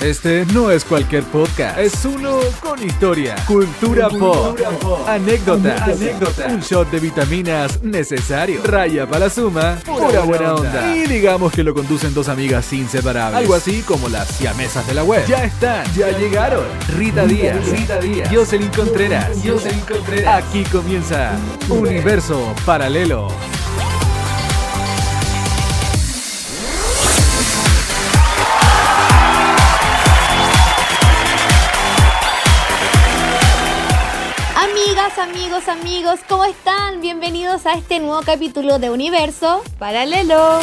Este no es cualquier podcast, es uno con historia, cultura, pop, anécdotas, anécdota, un shot de vitaminas necesario, raya para la suma, pura buena onda. Y digamos que lo conducen dos amigas inseparables, algo así como las siamesas de la web. Ya están, ya llegaron. Rita Díaz, Rita Díaz, Jocelyn Contreras, Jocelyn Contreras. Aquí comienza Universo Paralelo. Amigos, amigos, ¿cómo están? Bienvenidos a este nuevo capítulo de Universo Paralelo.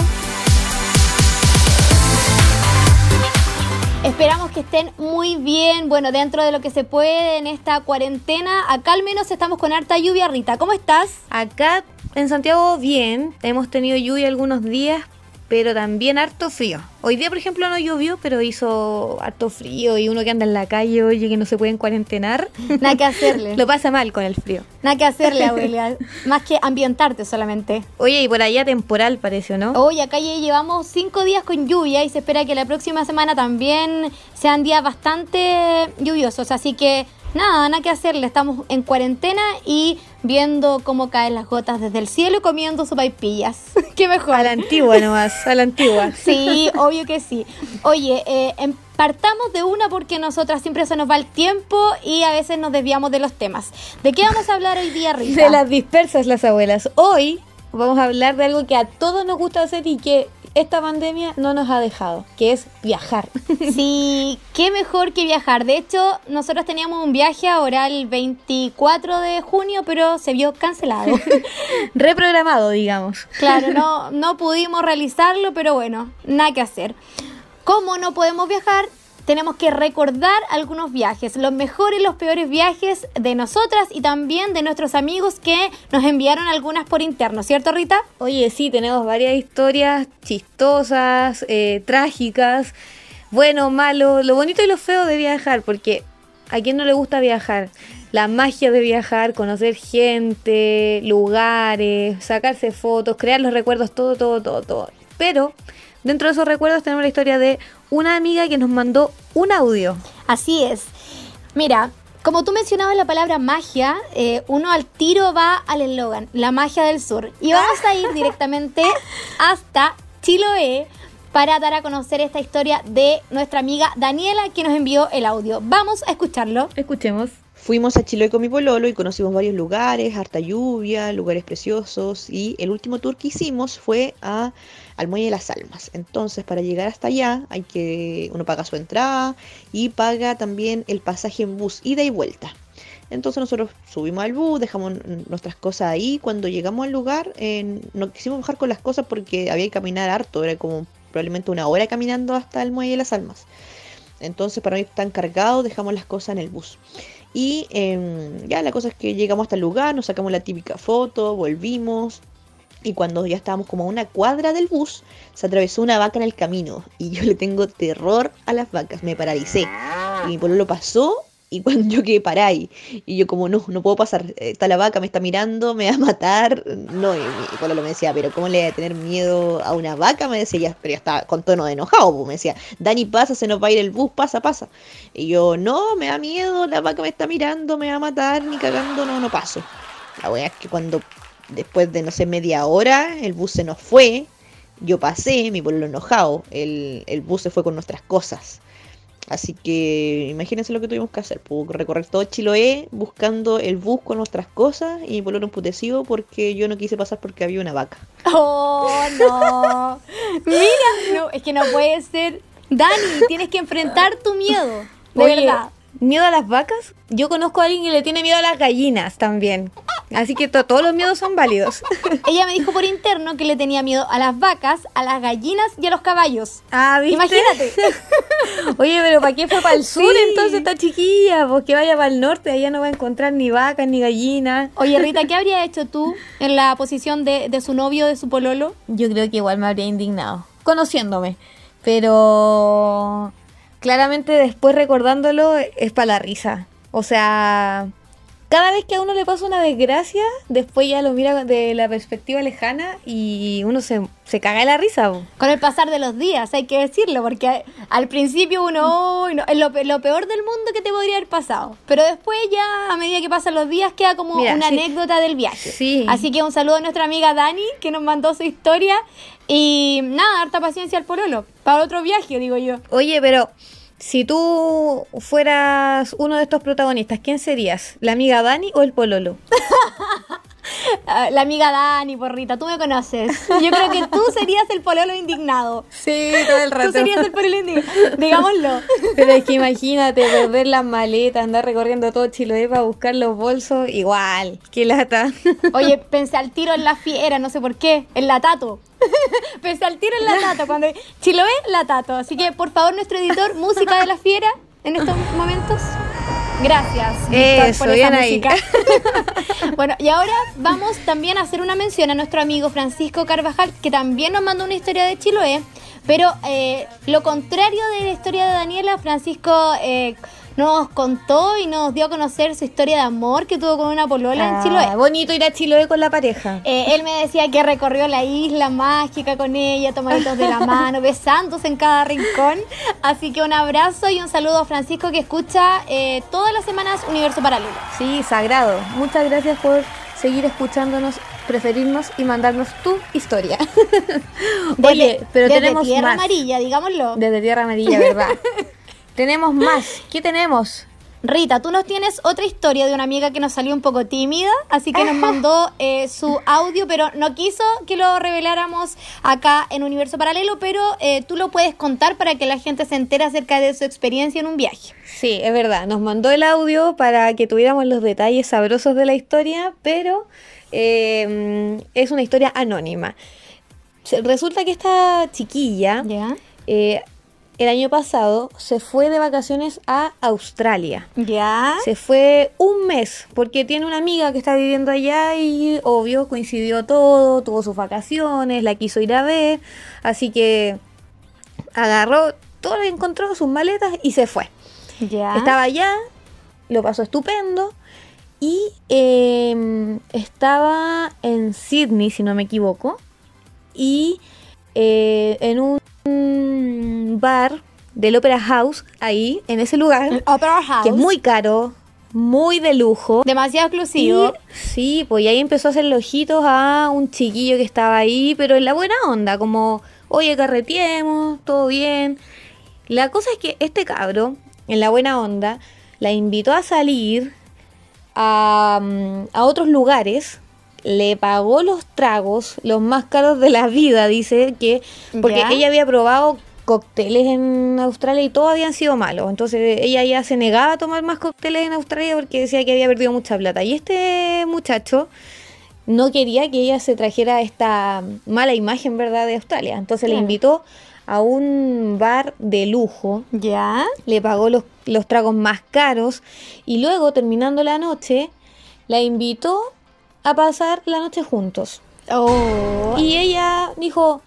Esperamos que estén muy bien, bueno, dentro de lo que se puede en esta cuarentena. Acá al menos estamos con harta lluvia, Rita. ¿Cómo estás? Acá en Santiago bien, hemos tenido lluvia algunos días, pero también harto frío. Hoy día, por ejemplo, no llovió, pero hizo harto frío y uno que anda en la calle, oye, que no se pueden cuarentenar. Nada que hacerle. Lo pasa mal con el frío. Nada que hacerle, abuela. Más que ambientarte solamente. Oye, y por allá temporal pareció, ¿no? Hoy acá ya llevamos cinco días con lluvia y se espera que la próxima semana también sean días bastante lluviosos. Así que nada, nada que hacerle. Estamos en cuarentena y viendo cómo caen las gotas desde el cielo y comiendo sopaipillas. Qué mejor. A la antigua nomás, a la antigua. Sí, obvio que sí. Oye, eh, partamos de una porque nosotras siempre se nos va el tiempo y a veces nos desviamos de los temas. ¿De qué vamos a hablar hoy día, Rita? De las dispersas las abuelas. Hoy vamos a hablar de algo que a todos nos gusta hacer y que esta pandemia no nos ha dejado, que es viajar. Sí, qué mejor que viajar. De hecho, nosotros teníamos un viaje ahora el 24 de junio, pero se vio cancelado. Reprogramado, digamos. Claro, no, no pudimos realizarlo, pero bueno, nada que hacer. Como no podemos viajar, tenemos que recordar algunos viajes, los mejores y los peores viajes de nosotras y también de nuestros amigos que nos enviaron algunas por interno, ¿cierto Rita? Oye, sí, tenemos varias historias chistosas, eh, trágicas, bueno, malo, lo bonito y lo feo de viajar, porque a quién no le gusta viajar. La magia de viajar, conocer gente, lugares, sacarse fotos, crear los recuerdos, todo, todo, todo, todo. Pero dentro de esos recuerdos tenemos la historia de una amiga que nos mandó un audio. Así es. Mira, como tú mencionabas la palabra magia, eh, uno al tiro va al eslogan, la magia del sur. Y vamos a ir directamente hasta Chiloé para dar a conocer esta historia de nuestra amiga Daniela que nos envió el audio. Vamos a escucharlo. Escuchemos. Fuimos a Chiloé con mi pololo y conocimos varios lugares, harta lluvia, lugares preciosos y el último tour que hicimos fue a al Muelle de las Almas. Entonces, para llegar hasta allá, hay que uno paga su entrada y paga también el pasaje en bus ida y vuelta. Entonces nosotros subimos al bus, dejamos nuestras cosas ahí. Cuando llegamos al lugar, eh, no quisimos bajar con las cosas porque había que caminar harto, era como probablemente una hora caminando hasta el Muelle de las Almas. Entonces, para no ir tan cargados, dejamos las cosas en el bus. Y eh, ya la cosa es que llegamos hasta el lugar, nos sacamos la típica foto, volvimos. Y cuando ya estábamos como a una cuadra del bus, se atravesó una vaca en el camino. Y yo le tengo terror a las vacas, me paralicé. Y mi pololo pasó y cuando yo quedé parada ahí, y yo como no, no puedo pasar, está la vaca, me está mirando, me va a matar. No, y mi pololo me decía, pero ¿cómo le voy a tener miedo a una vaca? Me decía, pero ya estaba con tono de enojado, pues, me decía, Dani pasa, se nos va a ir el bus, pasa, pasa. Y yo, no, me da miedo, la vaca me está mirando, me va a matar, ni cagando, no, no paso. La wea es que cuando, después de, no sé, media hora, el bus se nos fue, yo pasé, mi pololo enojado, el, el bus se fue con nuestras cosas. Así que imagínense lo que tuvimos que hacer, pues, recorrer todo Chiloé buscando el bus con nuestras cosas y mi pololo emputecido porque yo no quise pasar porque había una vaca. Oh, no. Mira, no, es que no puede ser. Dani, tienes que enfrentar tu miedo. De Oye, verdad. ¿Miedo a las vacas? Yo conozco a alguien que le tiene miedo a las gallinas también. Así que to- todos los miedos son válidos. Ella me dijo por interno que le tenía miedo a las vacas, a las gallinas y a los caballos. Ah, ¿viste? Imagínate. Oye, pero ¿para qué fue para el sur Sí. entonces esta chiquilla? Pues que vaya para el norte, allá no va a encontrar ni vacas ni gallinas. Oye, Rita, ¿qué habría hecho tú en la posición de, de su novio, de su pololo? Yo creo que igual me habría indignado, conociéndome. Pero claramente después recordándolo es para la risa. O sea, cada vez que a uno le pasa una desgracia, después ya lo mira de la perspectiva lejana y uno se, se caga de la risa. Con el pasar de los días, hay que decirlo, porque al principio uno, es lo, pe- lo peor del mundo que te podría haber pasado. Pero después ya, a medida que pasan los días, queda como Mira, una sí. anécdota del viaje. Sí. Así que un saludo a nuestra amiga Dani, que nos mandó su historia. Y nada, harta paciencia al pololo. Para otro viaje, digo yo. Oye, pero si tú fueras uno de estos protagonistas, ¿quién serías? ¿La amiga Dani o el pololo? Ah, La amiga Dani, porrita, tú me conoces. Yo creo que tú serías el pololo indignado. Sí, todo el Tú serías el pololo indignado. Digámoslo. Pero es que imagínate perder las maletas, andar recorriendo todo Chiloé para buscar los bolsos, igual, qué lata. Oye, pensé al tiro en la fiera, no sé por qué, en la tato. pensé al tiro en la tato, cuando Chiloé, la tato. Así que, por favor, nuestro editor, música de la fiera en estos momentos. Gracias, Víctor, Eso, por esa música. bueno, y ahora vamos también a hacer una mención a nuestro amigo Francisco Carvajal, que también nos mandó una historia de Chiloé. Pero eh, lo contrario de la historia de Daniela, Francisco eh, nos contó y nos dio a conocer su historia de amor que tuvo con una polola en Chiloé. Ah, bonito ir a Chiloé con la pareja. Eh, él me decía que recorrió la isla mágica con ella, tomaditos de la mano, besándose en cada rincón. Así que un abrazo y un saludo a Francisco que escucha eh, todas las semanas Universo Paralelo. Sí, sagrado. Muchas gracias por seguir escuchándonos, preferirnos y mandarnos tu historia. Desde- Oye, pero desde tenemos Tierra más. Amarilla, digámoslo. Desde Tierra Amarilla, ¿verdad? tenemos más. ¿Qué tenemos? Rita, tú nos tienes otra historia de una amiga que nos salió un poco tímida, así que nos mandó eh, su audio, pero no quiso que lo reveláramos acá en Universo Paralelo, pero eh, tú lo puedes contar para que la gente se entere acerca de su experiencia en un viaje. Sí, es verdad. Nos mandó el audio para que tuviéramos los detalles sabrosos de la historia, pero eh, es una historia anónima. Resulta que esta chiquilla ¿Ya? El año pasado se fue de vacaciones a Australia. ¿Ya? Se fue un mes porque tiene una amiga que está viviendo allá y obvio coincidió todo, tuvo sus vacaciones, la quiso ir a ver, así que agarró todo lo que encontró, sus maletas y se fue. ¿Ya? Estaba allá, lo pasó estupendo y eh, estaba en Sydney, si no me equivoco, y eh, en un bar del Opera House, ahí, en ese lugar, El Opera House. que es muy caro, muy de lujo. Demasiado Y, exclusivo. sí, pues y ahí empezó a hacerle ojitos a un chiquillo que estaba ahí, pero en la buena onda, como, oye, carretiemos, todo bien. La cosa es que este cabro, en la buena onda, la invitó a salir a, mm, a otros lugares, le pagó los tragos, los más caros de la vida, dice que, porque Ya. ella había probado cócteles en Australia y todos habían sido malos. Entonces ella ya se negaba a tomar más cócteles en Australia porque decía que había perdido mucha plata. Y este muchacho no quería que ella se trajera esta mala imagen, ¿verdad?, de Australia. Entonces le invitó a un bar de lujo ¿Ya? le pagó los, los tragos más caros y luego, terminando la noche, la invitó a pasar la noche juntos. Oh. Y ella dijo,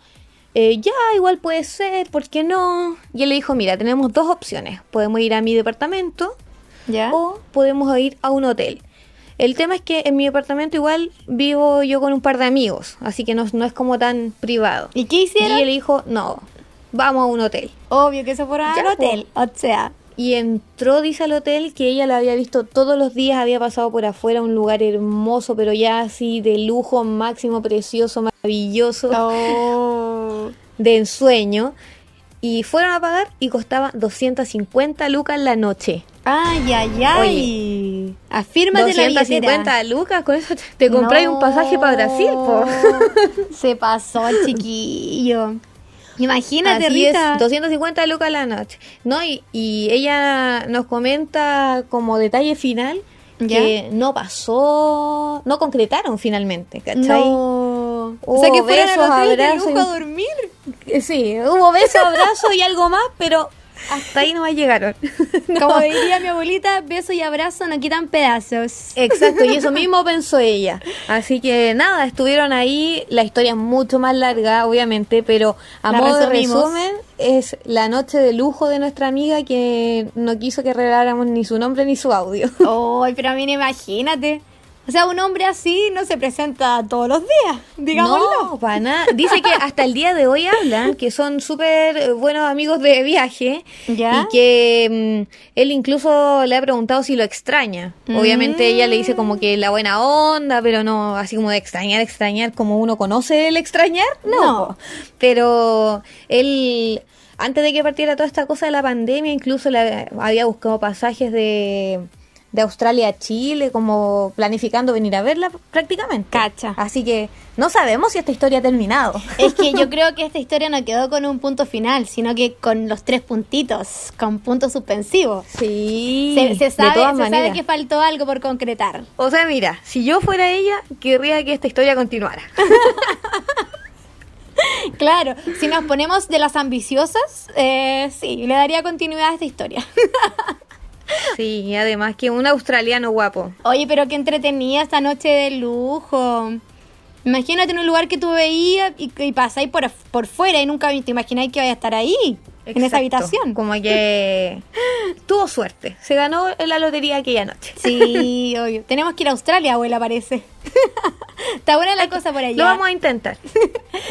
eh, ya, igual puede ser, ¿por qué no? Y él le dijo, mira, tenemos dos opciones. Podemos ir a mi departamento ¿Ya? o podemos ir a un hotel. El tema es que en mi departamento igual vivo yo con un par de amigos, así que no, no es como tan privado. ¿Y qué Y hicieron? él dijo, no, vamos a un hotel. Obvio que se fueron al hotel. O sea, Y entró, dice al hotel, que ella lo había visto todos los días, había pasado por afuera, un lugar hermoso, pero ya así de lujo máximo, precioso, maravilloso, oh. De ensueño. Y fueron a pagar y costaba 250 lucas la noche. Ay, ay, ay. Afírmate la billetera. 250 lucas, con eso te, compráis un pasaje para Brasil, po. Se pasó el chiquillo. Imagínate, Así Rita. es, 250 lucas la noche. No, y, y ella nos comenta como detalle final que no pasó, no concretaron finalmente, ¿cachai? No. O sea que fueron al besos, hotel de abrazos lujo y- a dormir. Eh, Sí, hubo beso, abrazo y algo más, pero Hasta ahí nomás llegaron. Como diría mi abuelita, beso y abrazo no quitan pedazos. Exacto, y eso mismo pensó ella. Así que nada, estuvieron ahí. La historia es mucho más larga, obviamente, pero a La modo de resumen, es la noche de lujo de nuestra amiga que no quiso que reveláramos ni su nombre ni su audio. Ay, pero a mí imagínate. O sea, un hombre así no se presenta todos los días, digámoslo. No, para nada. Dice que hasta el día de hoy hablan, que son súper buenos amigos de viaje. ¿Ya? Y que mm, él incluso le ha preguntado si lo extraña. Obviamente ella le dice como que la buena onda, pero no así como de extrañar, extrañar, como uno conoce el extrañar. No. Pero él, antes de que partiera toda esta cosa de la pandemia, incluso le había buscado pasajes de, de Australia a Chile, como planificando venir a verla prácticamente. Cacha. Así que no sabemos si esta historia ha terminado. Es que yo creo que esta historia no quedó con un punto final, sino que con los tres puntitos, con puntos suspensivos. Sí, Se, se de sabe, todas se sabe que faltó algo por concretar. O sea, mira, si yo fuera ella, querría que esta historia continuara. Claro, si nos ponemos de las ambiciosas, eh, sí, le daría continuidad a esta historia. Sí, además que un australiano guapo. Oye, pero qué entretenida esta noche de lujo. Imagínate en un lugar que tú veías y, y pasáis por, por fuera y nunca te imagináis que vaya a estar ahí, en esa habitación. Como que tuvo suerte. Se ganó en la lotería aquella noche. Sí, obvio. Tenemos que ir a Australia, abuela, parece. Está buena la cosa por allá. Lo vamos a intentar.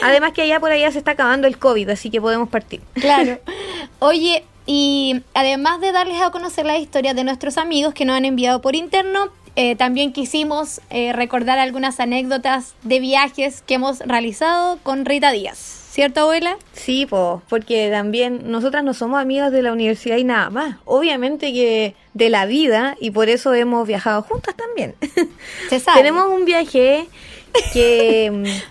Además que allá por allá se está acabando el COVID, así que podemos partir. Claro. Oye, y además de darles a conocer la historia de nuestros amigos que nos han enviado por interno, eh, también quisimos eh, recordar algunas anécdotas de viajes que hemos realizado con Rita Díaz. ¿Cierto, abuela? Sí, po, porque también nosotras no somos amigas de la universidad y nada más. Obviamente que de la vida y por eso hemos viajado juntas también. Se sabe. Tenemos un viaje que,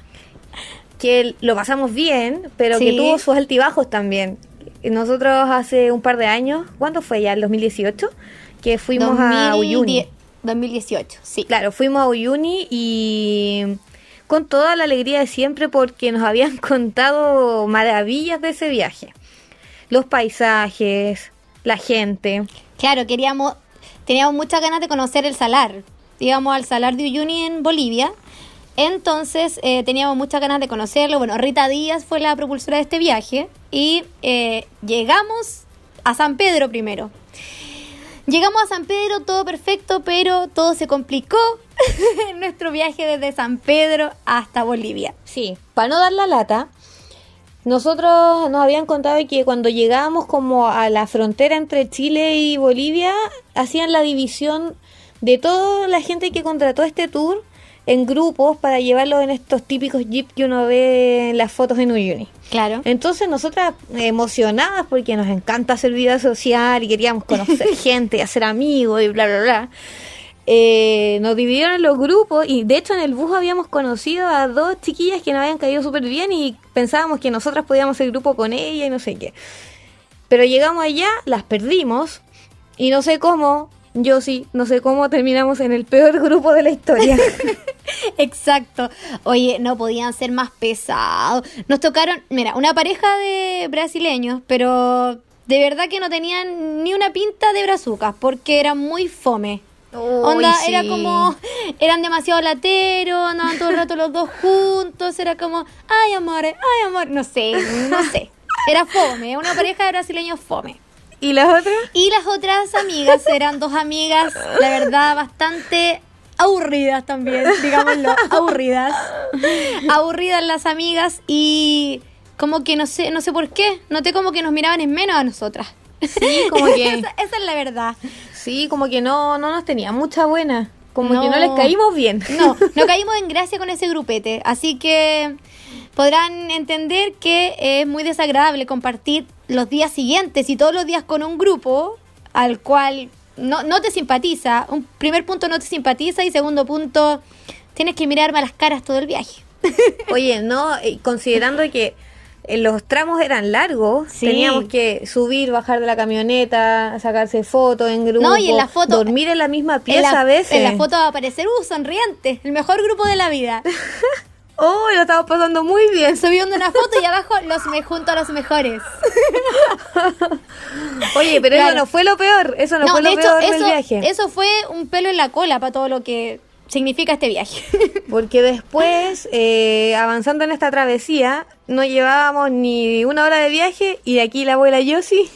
que lo pasamos bien, pero que tuvo sus altibajos también. Nosotros hace un par de años, ¿cuándo fue ya? ¿El 2018? Que fuimos a 2010 Uyuni. 2018, sí. Claro, fuimos a Uyuni y con toda la alegría de siempre porque nos habían contado maravillas de ese viaje. Los paisajes, la gente. Claro, queríamos, teníamos muchas ganas de conocer el salar. Íbamos al salar de Uyuni en Bolivia. Entonces eh, teníamos muchas ganas de conocerlo. Bueno, Rita Díaz fue la propulsora de este viaje. Y eh, llegamos a San Pedro primero. Llegamos a San Pedro, todo perfecto, pero todo se complicó en nuestro viaje desde San Pedro hasta Bolivia. Sí, para no dar la lata, nosotros nos habían contado que cuando llegábamos como a la frontera entre Chile y Bolivia, hacían la división de toda la gente que contrató este tour en grupos para llevarlos en estos típicos jeeps que uno ve en las fotos en Uyuni. Claro. Entonces nosotras emocionadas porque nos encanta hacer vida social y queríamos conocer gente, hacer amigos y bla, bla, bla. eh, nos dividieron en los grupos y de hecho en el bus habíamos conocido a dos chiquillas que nos habían caído súper bien y pensábamos que nosotras podíamos hacer grupo con ella y no sé qué. Pero llegamos allá, las perdimos y no sé cómo, yo sí, no sé cómo terminamos en el peor grupo de la historia. Exacto. Oye, no podían ser más pesados. Nos tocaron, mira, una pareja de brasileños, pero de verdad que no tenían ni una pinta de brazucas, porque eran muy fome. Onda, era como, eran demasiado lateros, andaban todo el rato los dos juntos, era como, ay amor, ay amor, no sé, no sé. Era fome, una pareja de brasileños fome. ¿Y las otras? Y las otras amigas eran dos amigas, la verdad, bastante aburridas también, digámoslo, aburridas. Aburridas las amigas y como que no sé, no sé por qué, noté como que nos miraban en menos a nosotras. Sí, como que... esa, esa es la verdad. Sí, como que no, no nos tenía mucha buena. Como que no No. les caímos bien. No, no caímos en gracia con ese grupete, así que podrán entender que es muy desagradable compartir los días siguientes y todos los días con un grupo al cual no, no te simpatiza. Un primer punto no te simpatiza y segundo punto tienes que mirarme a las caras todo el viaje. Oye, no, eh, considerando que eh, los tramos eran largos, Sí. teníamos que subir, bajar de la camioneta, sacarse fotos en grupo, No, y en la foto- dormir en la misma En pieza la, a veces. en la foto va a aparecer, uh, sonriente, el mejor grupo de la vida. Oh, lo estamos pasando muy bien. Subiendo una foto y abajo los me junto a los mejores. Oye, pero Claro. eso no fue lo peor. Eso no, fue lo de hecho, peor del eso, viaje. eso fue un pelo en la cola para todo lo que significa este viaje. Porque después, eh, avanzando en esta travesía, no llevábamos ni una hora de viaje y de aquí la abuela Yossi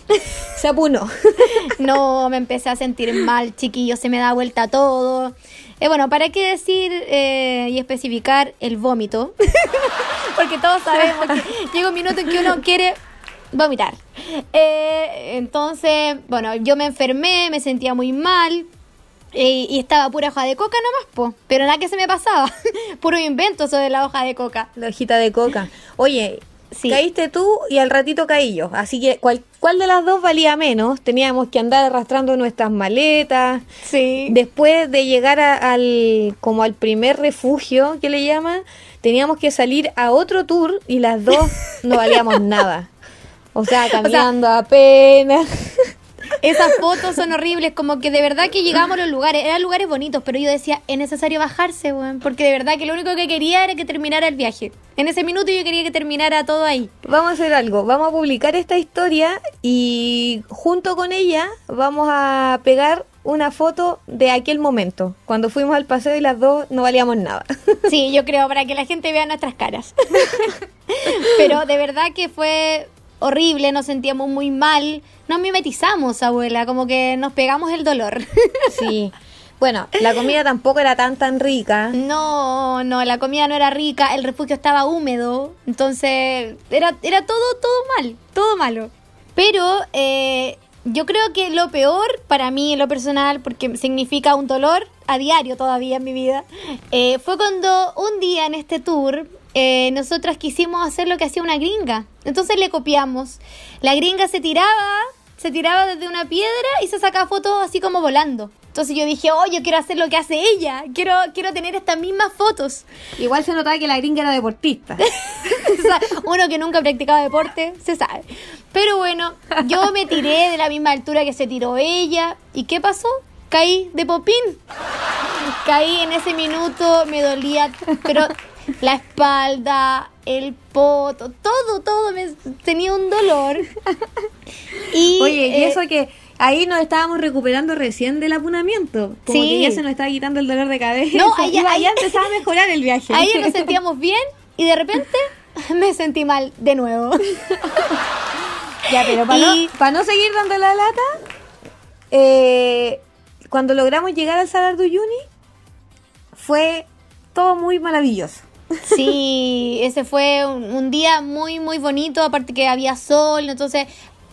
se apunó. No, me empecé a sentir mal, chiquillo, se me da vuelta todo. Eh, bueno, ¿para qué decir eh, y especificar el vómito? Porque todos sabemos que llega un minuto en que uno quiere vomitar. Eh, entonces, bueno, yo me enfermé, me sentía muy mal. eh, y estaba pura hoja de coca nomás, po. Pero nada que se me pasaba. Puro invento sobre la hoja de coca. La hojita de coca. Oye, Sí. caíste tú y al ratito caí yo. Así que, ¿cuál, ¿cuál de las dos valía menos? Teníamos que andar arrastrando nuestras maletas. Sí. Después de llegar a- al como al primer refugio que le llaman, teníamos que salir a otro tour y las dos no valíamos nada. O sea, caminando apenas. Esas fotos son horribles, como que de verdad que llegamos a los lugares, eran lugares bonitos, pero yo decía, es necesario bajarse, weón, porque de verdad que lo único que quería era que terminara el viaje. En ese minuto yo quería que terminara todo ahí. Vamos a hacer algo, vamos a publicar esta historia y junto con ella vamos a pegar una foto de aquel momento, cuando fuimos al paseo y las dos no valíamos nada. Sí, yo creo, para que la gente vea nuestras caras. pero de verdad que fue horrible, nos sentíamos muy mal, nos mimetizamos, abuela, como que nos pegamos el dolor. Sí. Bueno, la comida tampoco era tan tan rica. No, no, la comida no era rica, el refugio estaba húmedo, entonces era, era todo, todo mal, todo malo. Pero eh, yo creo que lo peor para mí en lo personal, porque significa un dolor a diario todavía en mi vida, eh, fue cuando un día en este tour eh, nosotras quisimos hacer lo que hacía una gringa. Entonces le copiamos. La gringa se tiraba, se tiraba desde una piedra y se sacaba fotos así como volando. Entonces yo dije, oh, yo quiero hacer lo que hace ella, quiero, quiero tener estas mismas fotos. Igual se notaba que la gringa era deportista. O sea, uno que nunca ha practicado deporte, se sabe. Pero bueno, yo me tiré de la misma altura que se tiró ella. ¿Y qué pasó? Caí de popín. Caí en ese minuto, me dolía, pero la espalda, el poto, todo, todo, me, tenía un dolor. Y, Oye, y eh, eso que ahí nos estábamos recuperando recién del apunamiento. Como Sí. que ya se nos estaba quitando el dolor de cabeza. No, ahí ya- empezaba a mejorar el viaje. Ahí nos sentíamos bien y de repente me sentí mal de nuevo. Ya, pero para, Y- no, para no seguir dando la lata, eh, cuando logramos llegar al Salar de Uyuni, fue todo muy maravilloso. Sí, ese fue un, un día muy, muy bonito, aparte que había sol, entonces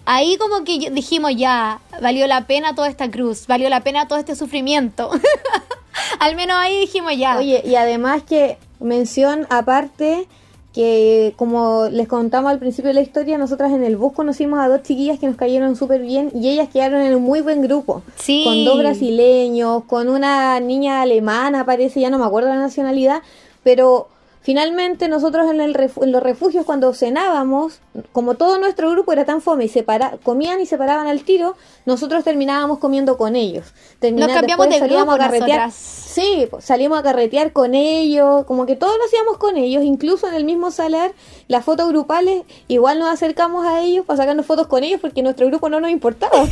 ahí como que dijimos ya, valió la pena toda esta cruz, valió la pena todo este sufrimiento. Al menos ahí dijimos ya. Oye, y además que mención aparte que como les contamos al principio de la historia, nosotras en el bus conocimos a dos chiquillas que nos cayeron súper bien y ellas quedaron en un muy buen grupo. Sí. Con dos brasileños, con una niña alemana, parece, ya no me acuerdo la nacionalidad, pero finalmente nosotros en, el refu- en los refugios cuando cenábamos, como todo nuestro grupo era tan fome y separa comían y se paraban al tiro, nosotros terminábamos comiendo con ellos. Nos cambiamos de salíamos grupo a carretear. nosotras. Sí, pues, salimos a carretear con ellos, como que todo lo hacíamos con ellos, incluso en el mismo salar, las fotos grupales, igual nos acercamos a ellos para sacarnos fotos con ellos porque nuestro grupo no nos importaba.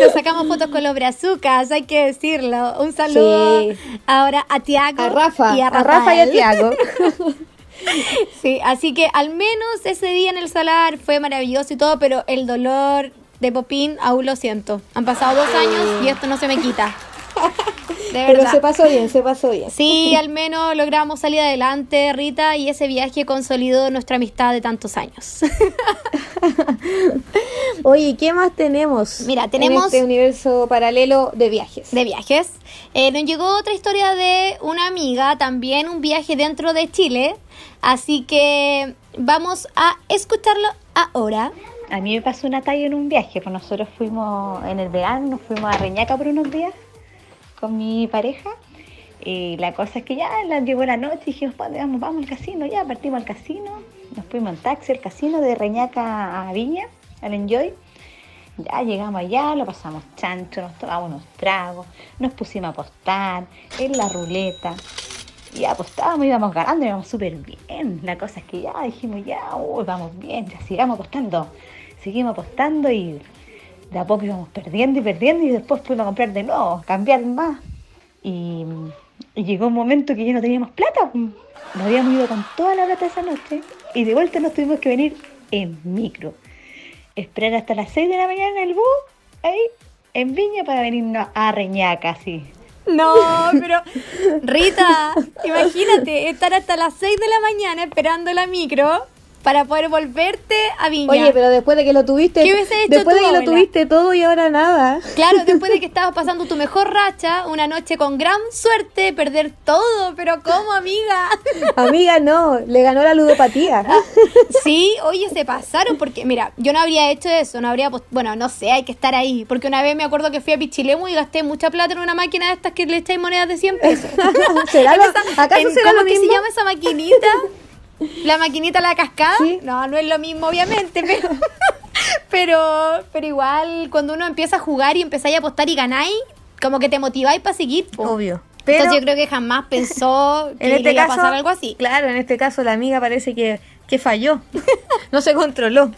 Nos sacamos fotos con los brazucas, hay que decirlo. Un saludo Sí. ahora a Tiago A Rafa, y a, a Rafa y a. Tiago. Sí, así que al menos ese día en el salar fue maravilloso y todo, pero el dolor de Popín aún lo siento. Han pasado dos años y esto no se me quita. De Pero se pasó bien, se pasó bien. Sí, al menos logramos salir adelante, Rita, y ese viaje consolidó nuestra amistad de tantos años. Oye, ¿qué más tenemos? Mira, tenemos- En este universo paralelo de viajes. de viajes. Eh, nos llegó otra historia de una amiga, también un viaje dentro de Chile. Así que vamos a escucharlo ahora. A mí me pasó una talla en un viaje, pues nosotros fuimos en el verano, nos fuimos a Reñaca por unos días con mi pareja. Y la cosa es que ya la, llegó la noche y dijimos, "Pa, vamos, vamos al casino, ya partimos al casino. Nos fuimos en taxi al casino de Reñaca a Viña, al Enjoy. Ya llegamos allá, lo pasamos chancho, nos tomamos unos tragos, nos pusimos a apostar en la ruleta. Y apostábamos, íbamos ganando, íbamos súper bien. La cosa es que ya dijimos, ya, uy, vamos bien, ya sigamos apostando. seguimos apostando y de a poco íbamos perdiendo y perdiendo y después fuimos a comprar de nuevo, cambiar más. Y, llegó un momento que ya no teníamos plata. Nos habíamos ido con toda la plata esa noche y de vuelta nos tuvimos que venir en micro. Esperar hasta las 6 de la mañana en el bus, ahí, en Viña, para venirnos a Reñaca, sí. No, pero Rita, imagínate estar hasta las 6 de la mañana esperando la micro para poder volverte a Viña. Oye, pero después de que lo tuviste, ¿Qué hecho después tú, de que lo tuviste todo y ahora nada. Claro, después de que estabas pasando tu mejor racha, una noche con gran suerte, perder todo, pero ¿cómo, amiga? Amiga, no, le ganó la ludopatía. Sí, oye, se pasaron porque, mira, yo no habría hecho eso, no habría, bueno, no sé, hay que estar ahí, porque una vez me acuerdo que fui a Pichilemu y gasté mucha plata en una máquina de estas que le echáis monedas de 100 pesos. ¿Será lo, ¿Acaso en- será ¿Cómo lo que mismo? se llama esa maquinita? ¿La maquinita la cascada? Sí. No, no es lo mismo, obviamente, pero, pero, pero igual cuando uno empieza a jugar y empezáis a apostar y ganáis, como que te motiváis para seguir. po. Obvio. Pero Entonces yo creo que jamás pensó que en le este iba a caso, pasar algo así. claro, en este caso la amiga parece que, que falló. no se controló.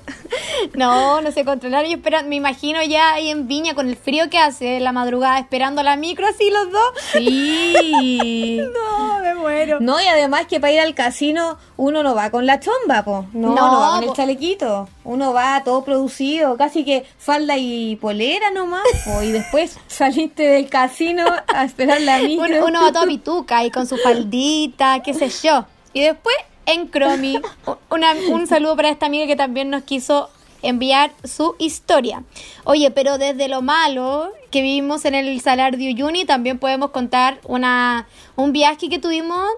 No, no sé controlar. Yo espera, me imagino ya ahí en Viña con el frío que hace la madrugada esperando la micro así los dos. Sí. No, muero. No, y además que para ir al casino uno no va con la chomba, po. No, no, No, va con el chalequito. Uno va todo producido, casi que falda y polera nomás, po. Y después saliste del casino a esperar la micro. Uno, uno va todo pituca y con su faldita, qué sé yo. Y después en Cromi, una- un saludo para esta amiga que también nos quiso enviar su historia. Oye, pero desde lo malo que vivimos en el Salar de Uyuni, también podemos contar una, un viaje que tuvimos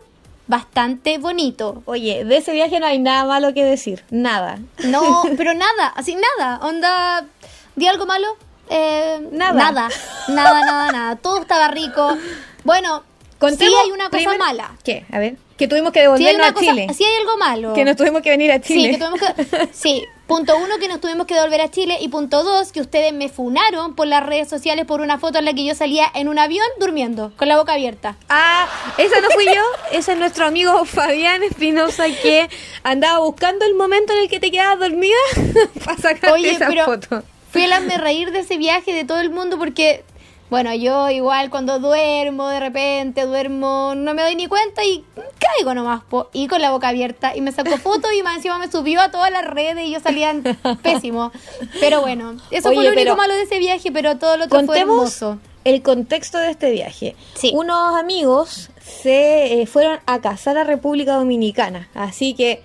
bastante bonito. Oye, de ese viaje no hay nada malo que decir. Nada. No, pero nada, así nada. Onda, di algo malo. Eh, Nada. Nada, nada, nada, nada. Todo estaba rico. Bueno, sí Contemos hay una cosa mala. ¿Qué? A ver. Que tuvimos que Sí devolvernos a cosa, Chile. sí hay algo malo. Que nos tuvimos que venir a Chile. Sí, que tuvimos que, sí, punto uno, que nos tuvimos que devolver a Chile. Y punto dos, que ustedes me funaron por las redes sociales por una foto en la que yo salía en un avión durmiendo, con la boca abierta. Ah, esa no fui yo, ese es nuestro amigo Fabián Espinosa que andaba buscando el momento en el que te quedabas dormida para sacarte Oye, esa pero foto. fui el hazme reír de ese viaje de todo el mundo porque, bueno, yo igual cuando duermo, de repente duermo, no me doy ni cuenta y caigo nomás, po, y con la boca abierta. Y me sacó fotos y más encima me subió a todas las redes y yo salía pésimo. Pero bueno, eso Oye, fue lo único malo de ese viaje, pero todo lo otro fue hermoso. el contexto de este viaje. Sí. Unos amigos se eh, fueron a casar a República Dominicana, así que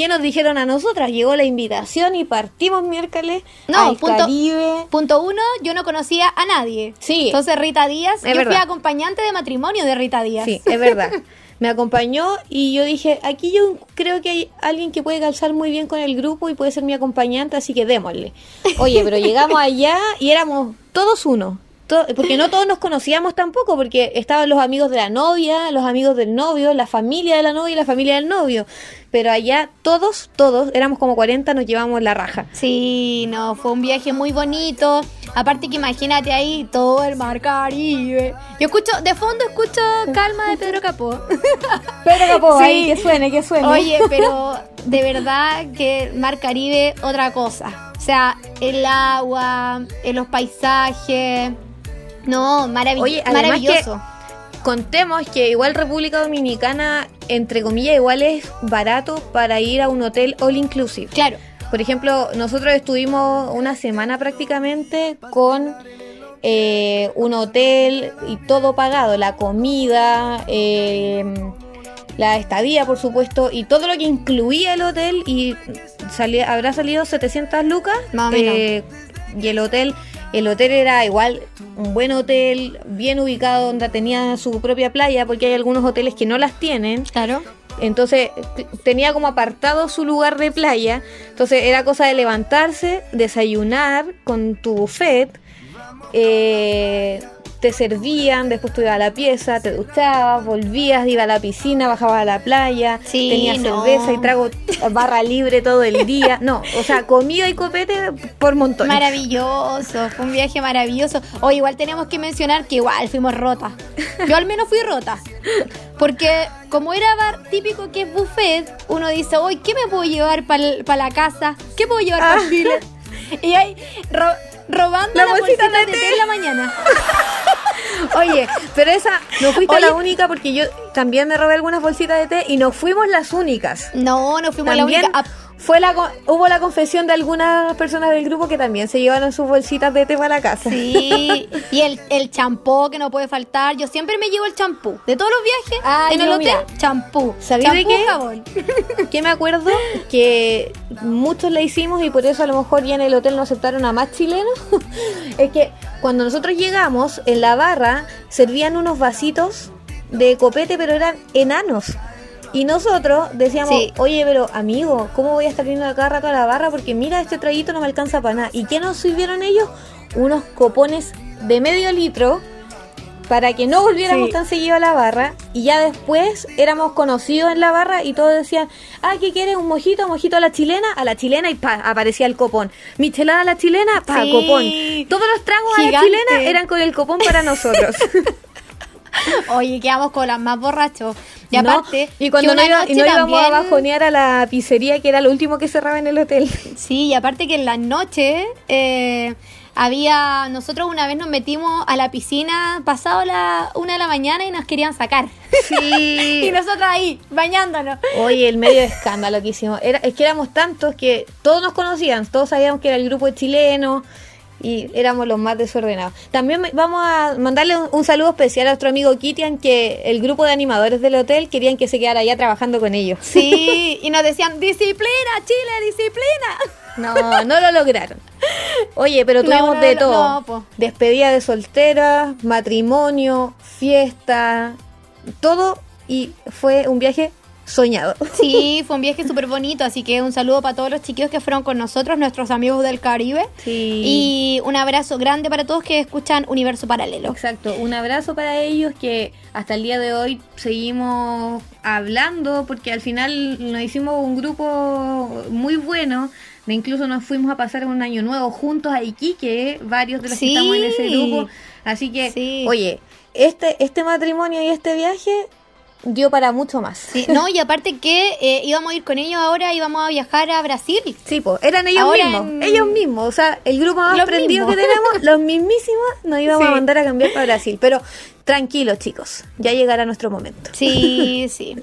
¿qué nos dijeron a nosotras? Llegó la invitación y partimos miércoles No, al punto- Caribe. Punto uno, yo no conocía a nadie. Sí. Entonces Rita Díaz, Es yo fui acompañante de matrimonio de Rita Díaz. Sí, es verdad. Me acompañó y yo dije, aquí yo creo que hay alguien que puede calzar muy bien con el grupo y puede ser mi acompañante, así que démosle. Oye, pero llegamos allá y éramos todos uno. To- Porque no todos nos conocíamos tampoco, porque estaban los amigos de la novia, los amigos del novio, la familia de la novia y la familia del novio. Pero allá todos, todos, éramos como 40, nos llevamos la raja. Sí, no, fue un viaje muy bonito. Aparte que imagínate ahí todo el mar Caribe. Yo escucho, de fondo escucho Calma de Pedro Capó. Pero capó, Sí. ahí, que suene, que suene. Oye, pero de verdad que Mar Caribe otra cosa. O sea, el agua, eh, los paisajes. No, Oye, maravilloso. Contemos que igual República Dominicana, entre comillas, igual es barato para ir a un hotel all inclusive. Claro. Por ejemplo, nosotros estuvimos una semana prácticamente con eh, un hotel y todo pagado, la comida, eh, la estadía, por supuesto, y todo lo que incluía el hotel y sali- habrá salido 700 lucas. Más o menos. eh, y el hotel, el hotel era igual un buen hotel, bien ubicado, donde tenía su propia playa, porque hay algunos hoteles que no las tienen. Claro. Entonces tenía como apartado su lugar de playa. Entonces era cosa de levantarse, desayunar con tu buffet. eh, te servían, después tú ibas a la pieza, te duchabas, volvías, ibas a la piscina, bajabas a la playa, Sí, tenías no. cerveza y trago barra libre todo el día. No, o sea, comida y copete por montón. Maravilloso, fue un viaje maravilloso. O igual tenemos que mencionar que igual fuimos rotas. Yo al menos fui rota. Porque como era bar típico que es buffet, uno dice, hoy ¿qué me puedo llevar para la casa? ¿Qué puedo llevar para Ah. Chile? Y ahí robando La la, bolsita bolsita de té. té en la mañana. Oye, pero esa no fuiste Oye. la única porque yo también me robé algunas bolsitas de té y no fuimos las únicas. No, no fuimos También la única. Ah, fue la hubo la confesión de algunas personas del grupo que también se llevaron sus bolsitas de té para la casa. Sí, y el, el champú que no puede faltar. Yo siempre me llevo el champú. De todos los viajes Ah, en el hotel, mira. champú. ¿Sabí champú, de qué? jabón. que me acuerdo que muchos la hicimos y por eso a lo mejor ya en el hotel no aceptaron a más chilenos. es que cuando nosotros llegamos, en la barra servían unos vasitos de copete, pero eran enanos. Y nosotros decíamos, Sí. oye, pero amigo, ¿cómo voy a estar viendo a cada rato a la barra? Porque mira, este traguito no me alcanza para nada. ¿Y qué nos sirvieron ellos? Unos copones de medio litro para que no volviéramos Sí. tan seguido a la barra y ya después éramos conocidos en la barra y todos decían, ah, ¿qué quieres? ¿Un mojito? ¿Mojito a la chilena? A la chilena y pa, aparecía el copón. Michelada a la chilena, pa, Sí. copón. Todos los tragos a la chilena eran con el copón para nosotros. Oye, quedamos con las más borrachos. Y ¿No? aparte, y cuando no, iba- y no íbamos a bajonear a la pizzería que era lo último que cerraba en el hotel. Sí, y aparte que en las noches eh, había. Nosotros una vez nos metimos a la piscina pasado la una de la mañana y nos querían sacar. Y Sí. nosotros ahí, bañándonos. Oye, el medio de escándalo que hicimos. Era, es que éramos tantos que todos nos conocían, todos sabíamos que era el grupo de chilenos y éramos los más desordenados. También vamos a mandarle un, un saludo especial a nuestro amigo Kitian, que el grupo de animadores del hotel querían que se quedara allá trabajando con ellos. Sí, y nos decían, disciplina, Chile, disciplina. No, no lo lograron. Oye, pero tuvimos no, de todo. no. Despedida de soltera, matrimonio, fiesta, todo y fue un viaje soñado. Sí, fue un viaje súper bonito, así que un saludo para todos los chiquillos que fueron con nosotros, nuestros amigos del Caribe. Sí. Y un abrazo grande para todos que escuchan Universo Paralelo. Exacto, un abrazo para ellos que hasta el día de hoy seguimos hablando porque al final nos hicimos un grupo muy bueno. Incluso nos fuimos a pasar un año nuevo juntos a Iquique, varios de los Sí. que estamos en ese grupo. Así que, Sí. oye, este, este matrimonio y este viaje dio para mucho más. Sí, no, y aparte que eh, íbamos a ir con ellos ahora, íbamos a viajar a Brasil. Sí, pues, eran ellos Ahora mismos, en- ellos mismos, o sea, el grupo más Los prendido mismos. que tenemos, los mismísimos, nos íbamos a mandar a cambiar para Brasil. Pero tranquilos, chicos, ya llegará nuestro momento. Sí, sí.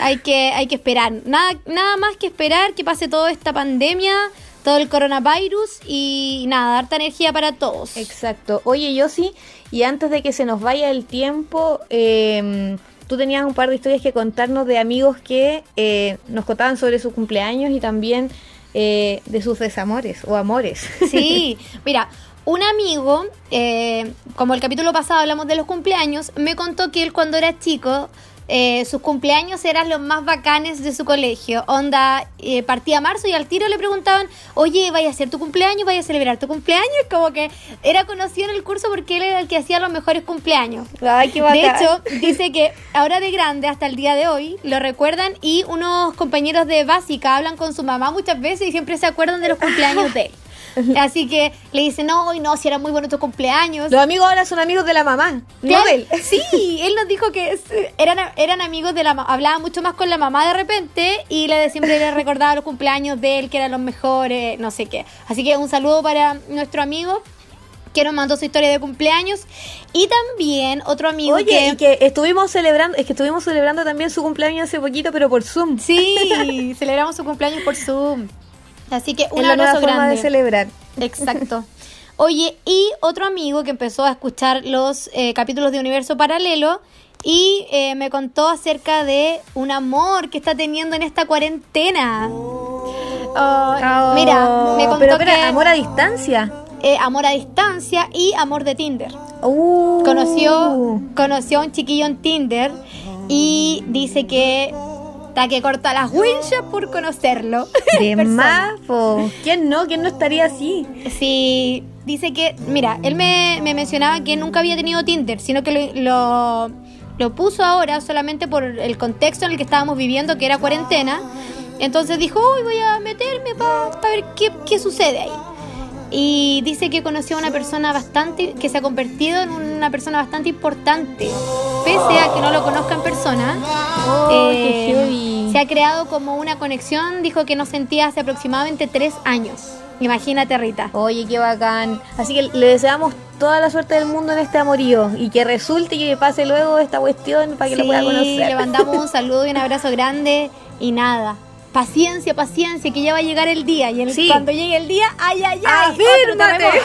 Hay que, hay que esperar. Nada, nada más que esperar que pase toda esta pandemia, todo el coronavirus y nada, harta energía para todos. Exacto. Oye, Yossi, y antes de que se nos vaya el tiempo, eh, tú tenías un par de historias que contarnos de amigos que eh, nos contaban sobre su cumpleaños y también eh, de sus desamores o amores. Sí, mira, un amigo, eh, como el capítulo pasado hablamos de los cumpleaños, me contó que él cuando era chico, eh, sus cumpleaños eran los más bacanes de su colegio. Onda, eh, partía marzo y al tiro le preguntaban, oye, ¿vaya a ser tu cumpleaños? ¿Vaya a celebrar tu cumpleaños? Como que era conocido en el curso porque él era el que hacía los mejores cumpleaños. Ay, qué De hecho, dice que ahora de grande, hasta el día de hoy, lo recuerdan y unos compañeros de básica hablan con su mamá muchas veces y siempre se acuerdan de los cumpleaños de él. Así que le dicen, no, y no, si era muy bueno tu cumpleaños. Los amigos ahora son amigos de la mamá, no de él. Sí, él nos dijo que eran, eran amigos de la mamá, hablaba mucho más con la mamá de repente y le siempre le recordaba los cumpleaños de él, que eran los mejores, no sé qué. Así que un saludo para nuestro amigo que nos mandó su historia de cumpleaños y también otro amigo Oye, que... y que estuvimos celebrando, es que estuvimos celebrando también su cumpleaños hace poquito, pero por Zoom. Sí, celebramos su cumpleaños por Zoom. Así que un es la nueva forma de celebrar. Exacto. Oye, y otro amigo que empezó a escuchar los eh, capítulos de Universo Paralelo y eh, me contó acerca de un amor que está teniendo en esta cuarentena. Oh, mira, me contó pero que amor a distancia. eh, amor a distancia y amor de Tinder. Uh. Conoció, conoció a un chiquillo en Tinder y dice que está que corta las winchas por conocerlo. De más. ¿Quién no? ¿Quién no estaría así? Sí, dice que, mira, él me, me mencionaba que nunca había tenido Tinder, sino que lo, lo, lo puso ahora solamente por el contexto en el que estábamos viviendo, que era cuarentena. Entonces dijo, uy, voy a meterme para ver qué, qué sucede ahí. Y dice que conoció a una persona bastante, que se ha convertido en una persona bastante importante, pese a que no lo conozca en persona. Oh, Eh, se ha creado como una conexión, dijo que no sentía hace aproximadamente tres años. Imagínate, Rita. Oye, qué bacán. Así que le deseamos toda la suerte del mundo en este amorío y que resulte y que pase luego esta cuestión para que lo pueda conocer. le mandamos un saludo y un abrazo grande y nada. Paciencia, paciencia, que ya va a llegar el día. Y el- Sí. cuando llegue el día, ay, ay, ay. Afírmate.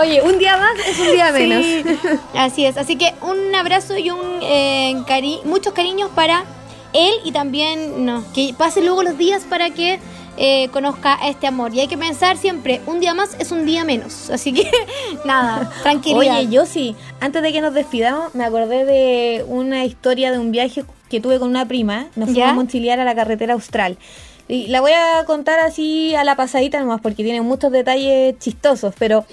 Oye, un día más es un día menos. Sí, así es. Así que un abrazo y un eh, cari muchos cariños para él y también no, que pase luego los días para que eh, conozca este amor. Y hay que pensar siempre, un día más es un día menos. Así que nada, tranquilidad. Oye, yo sí, antes de que nos despidamos, me acordé de una historia de un viaje que tuve con una prima. Nos fuimos ¿Ya? a mochilear a la carretera austral. Y la voy a contar así a la pasadita nomás porque tiene muchos detalles chistosos, pero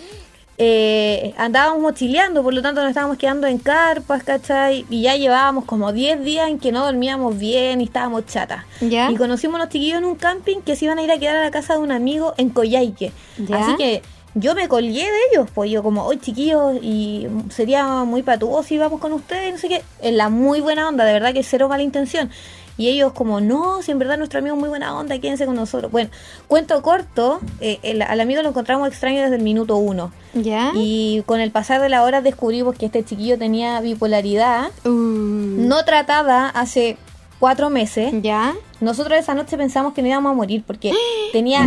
eh, andábamos mochileando, por lo tanto nos estábamos quedando en carpas, ¿cachai? Y ya llevábamos como 10 días en que no dormíamos bien y estábamos chatas. ¿Ya? Y conocimos a unos chiquillos en un camping que se iban a ir a quedar a la casa de un amigo en Coyhaique. ¿Ya? Así que yo me colgué de ellos, pues yo como, hoy chiquillos, y sería muy patuoso si íbamos con ustedes, no sé qué, en la muy buena onda, de verdad que cero mala intención. Y ellos como, no, si en verdad nuestro amigo es muy buena onda, quédense con nosotros. Bueno, cuento corto, eh, el- al amigo lo encontramos extraño desde el minuto uno. ¿Ya? Y con el pasar de la hora descubrimos que este chiquillo tenía bipolaridad, Uh, no tratada hace cuatro meses. ¿Ya? Nosotros esa noche pensamos que no íbamos a morir porque tenía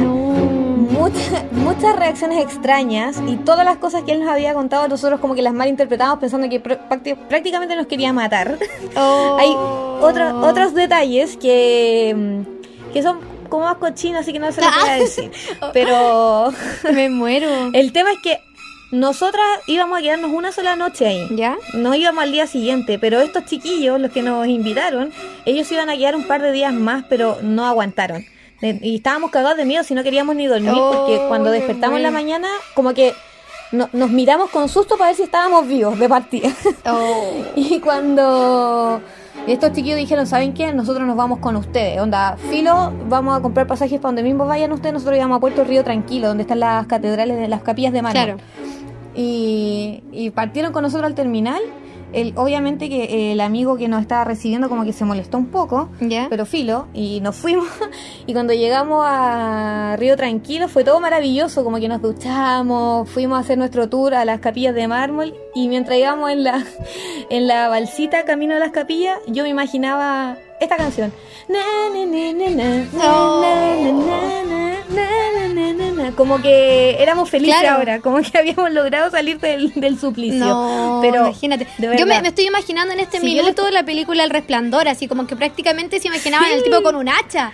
mucha- muchas reacciones extrañas y todas las cosas que él nos había contado nosotros como que las malinterpretamos pensando que pr- prácti- prácticamente nos quería matar. Oh. Hay otros otros detalles que, mm, que son como más cochinos, así que no se los voy a decir. Pero Me muero. el tema es que nosotras íbamos a quedarnos una sola noche ahí. ¿Ya? No íbamos al día siguiente, pero estos chiquillos, los que nos invitaron, ellos iban a quedar un par de días más, pero no aguantaron. De- Y estábamos cagados de miedo si no queríamos ni dormir, Oh, porque cuando qué despertamos en la mañana, como que no- nos miramos con susto para ver si estábamos vivos de partida. Oh. y cuando estos chiquillos dijeron, ¿saben qué? Nosotros nos vamos con ustedes. Onda, filo, vamos a comprar pasajes para donde mismo vayan ustedes, nosotros íbamos a Puerto Río Tranquilo, donde están las catedrales de las capillas de Claro. y, y partieron con nosotros al terminal. El, obviamente que eh, el amigo que nos estaba recibiendo como que se molestó un poco, ¿Ya? pero filo, y nos fuimos. Y cuando llegamos a Río Tranquilo fue todo maravilloso, como que nos duchamos, fuimos a hacer nuestro tour a las capillas de mármol y mientras íbamos en la, en la balsita camino a las capillas, yo me imaginaba esta canción. Na, na, na, na, na, No. na, na, na, na, na, na, na, Como que éramos felices Claro. ahora, como que habíamos logrado salir del, del suplicio. No, pero imagínate. Yo me, estoy imaginando en este Sí, minuto la película El Resplandor, así como que prácticamente se imaginaban el tipo con un hacha.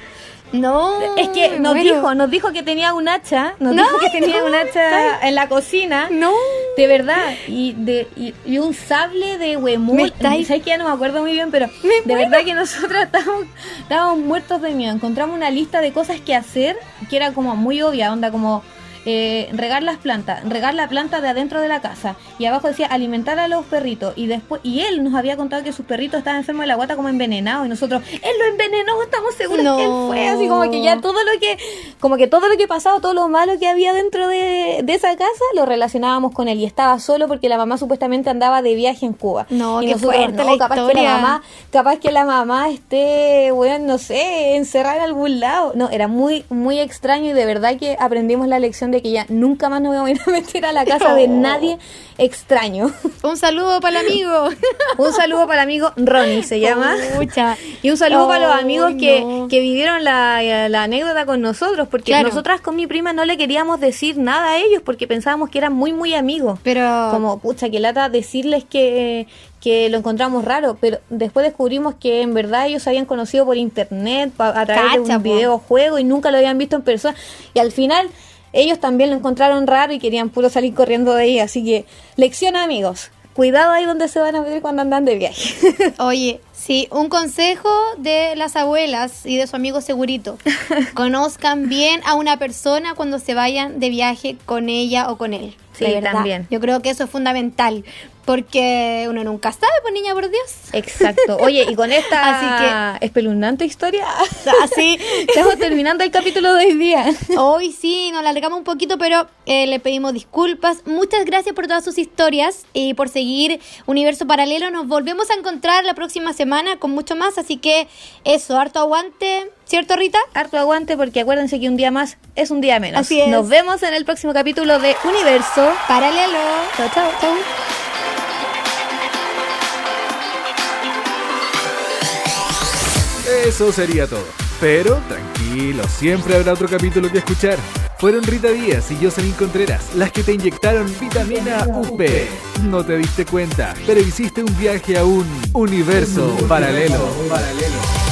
No. Es que nos bueno. dijo, nos dijo que tenía un hacha, nos No, dijo que tenía no, un hacha en la cocina. No. De verdad, y, de, y, y un sable de huemul. estáis- Sabes que ya no me acuerdo muy bien, pero de verdad que nosotros estábamos, estábamos muertos de miedo. Encontramos una lista de cosas que hacer que era como muy obvia, onda como eh, regar las plantas, regar la planta de adentro de la casa. Y abajo decía alimentar a los perritos. Y después, y él nos había contado que sus perritos estaban enfermos de la guata como envenenados. Y nosotros, él lo envenenó, estamos seguros que él No. fue. Así como que ya todo lo que, como que todo lo que pasaba, todo lo malo que había dentro de, de esa casa, lo relacionábamos con él. Y estaba solo porque la mamá supuestamente andaba de viaje en Cuba. No, y qué nosotros, fuerte no, la capaz que la mamá, capaz que la mamá esté, bueno, no sé, encerrada en algún lado. No, era muy, muy extraño y de verdad que aprendimos la lección de que ya nunca más nos vamos a ir a meter a la casa de No. nadie extraño. Un saludo para el amigo. Un saludo para el amigo Ronnie, se llama. Y un saludo para los amigos que, no. que vivieron la, la anécdota con nosotros, porque Claro. nosotras con mi prima no le queríamos decir nada a ellos porque pensábamos que eran muy, muy amigos. Pero. Como, pucha, que lata decirles que, que lo encontramos raro, pero después descubrimos que en verdad ellos se habían conocido por internet, a través de un po. videojuego y nunca lo habían visto en persona. Y al final ellos también lo encontraron raro y querían puro salir corriendo de ahí. Así que, lección amigos, cuidado ahí donde se van a ver cuando andan de viaje. Oye, sí, un consejo de las abuelas y de su amigo segurito. Conozcan bien a una persona cuando se vayan de viaje con ella o con él. Sí, también. Yo creo que eso es fundamental. Porque uno nunca sabe, pues niña, por Dios. Exacto. Oye, y con esta Así espeluznante historia, Así. estamos terminando el capítulo de hoy día. Hoy sí, nos alargamos un poquito, pero eh, le pedimos disculpas. Muchas gracias por todas sus historias y por seguir Universo Paralelo. Nos volvemos a encontrar la próxima semana. Semana con mucho más. Así que eso, harto aguante, ¿cierto, Rita? Harto aguante porque acuérdense que un día más es un día menos. Así es. Nos vemos en el próximo capítulo de Universo. Paralelo. Chao, chao. Chau. Eso sería todo. Pero tranquilo, siempre habrá otro capítulo que escuchar. Fueron Rita Díaz y Jocelyn Contreras las que te inyectaron vitamina UP. No te diste cuenta, pero hiciste un viaje a un universo paralelo. paralelo.